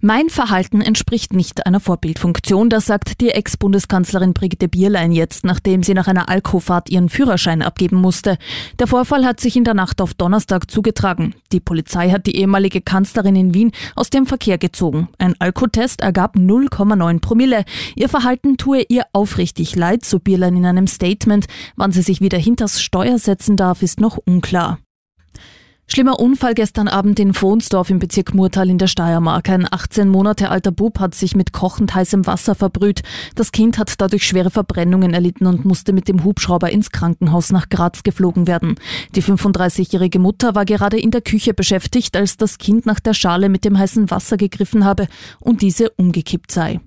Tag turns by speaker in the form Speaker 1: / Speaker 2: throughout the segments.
Speaker 1: Mein Verhalten entspricht nicht einer Vorbildfunktion, das sagt die Ex-Bundeskanzlerin Brigitte Bierlein jetzt, nachdem sie nach einer Alkofahrt ihren Führerschein abgeben musste. Der Vorfall hat sich in der Nacht auf Donnerstag zugetragen. Die Polizei hat die ehemalige Kanzlerin in Wien aus dem Verkehr gezogen. Ein Alkotest ergab 0,9 Promille. Ihr Verhalten tue ihr aufrichtig leid, so Bierlein in einem Statement. Wann sie sich wieder hinters Steuer setzen darf, ist noch unklar. Schlimmer Unfall gestern Abend in Fohnsdorf im Bezirk Murtal in der Steiermark. Ein 18 Monate alter Bub hat sich mit kochend heißem Wasser verbrüht. Das Kind hat dadurch schwere Verbrennungen erlitten und musste mit dem Hubschrauber ins Krankenhaus nach Graz geflogen werden. Die 35-jährige Mutter war gerade in der Küche beschäftigt, als das Kind nach der Schale mit dem heißen Wasser gegriffen habe und diese umgekippt sei.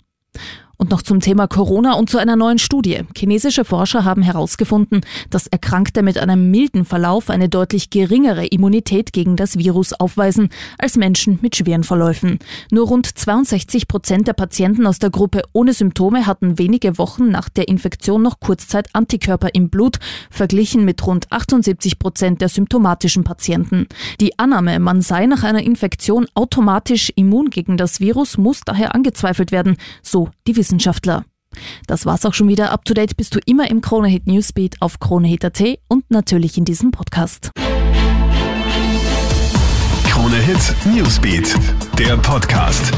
Speaker 1: Und noch zum Thema Corona und zu einer neuen Studie. Chinesische Forscher haben herausgefunden, dass Erkrankte mit einem milden Verlauf eine deutlich geringere Immunität gegen das Virus aufweisen als Menschen mit schweren Verläufen. Nur rund 62 Prozent der Patienten aus der Gruppe ohne Symptome hatten wenige Wochen nach der Infektion noch Kurzzeit Antikörper im Blut, verglichen mit rund 78 Prozent der symptomatischen Patienten. Die Annahme, man sei nach einer Infektion automatisch immun gegen das Virus, muss daher angezweifelt werden, so die Wissenschaftler. Wissenschaftler. Das war's auch schon wieder. Up to date bist du immer im Kronehit Newsbeat auf Kronehit.at und natürlich in diesem Podcast.
Speaker 2: Kronehit Newsbeat, der Podcast.